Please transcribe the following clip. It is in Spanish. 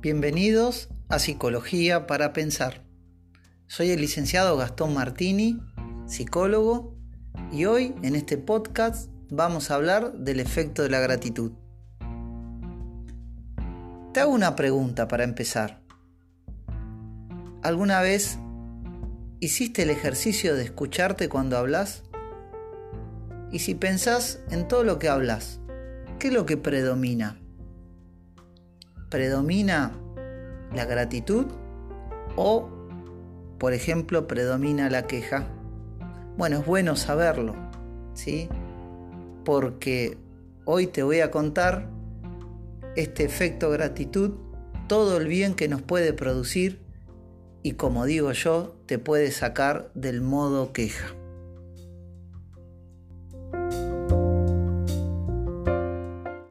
Bienvenidos a Psicología para Pensar. Soy el licenciado Gastón Martini, psicólogo, y hoy en este podcast vamos a hablar del efecto de la gratitud. Te hago una pregunta para empezar. ¿Alguna vez hiciste el ejercicio de escucharte cuando hablas? Y si pensás en todo lo que hablas, ¿qué es lo que predomina? Predomina la gratitud o, por ejemplo, predomina la queja. Bueno, es bueno saberlo, ¿sí? Porque hoy te voy a contar este efecto gratitud, todo el bien que nos puede producir y como digo yo, te puede sacar del modo queja.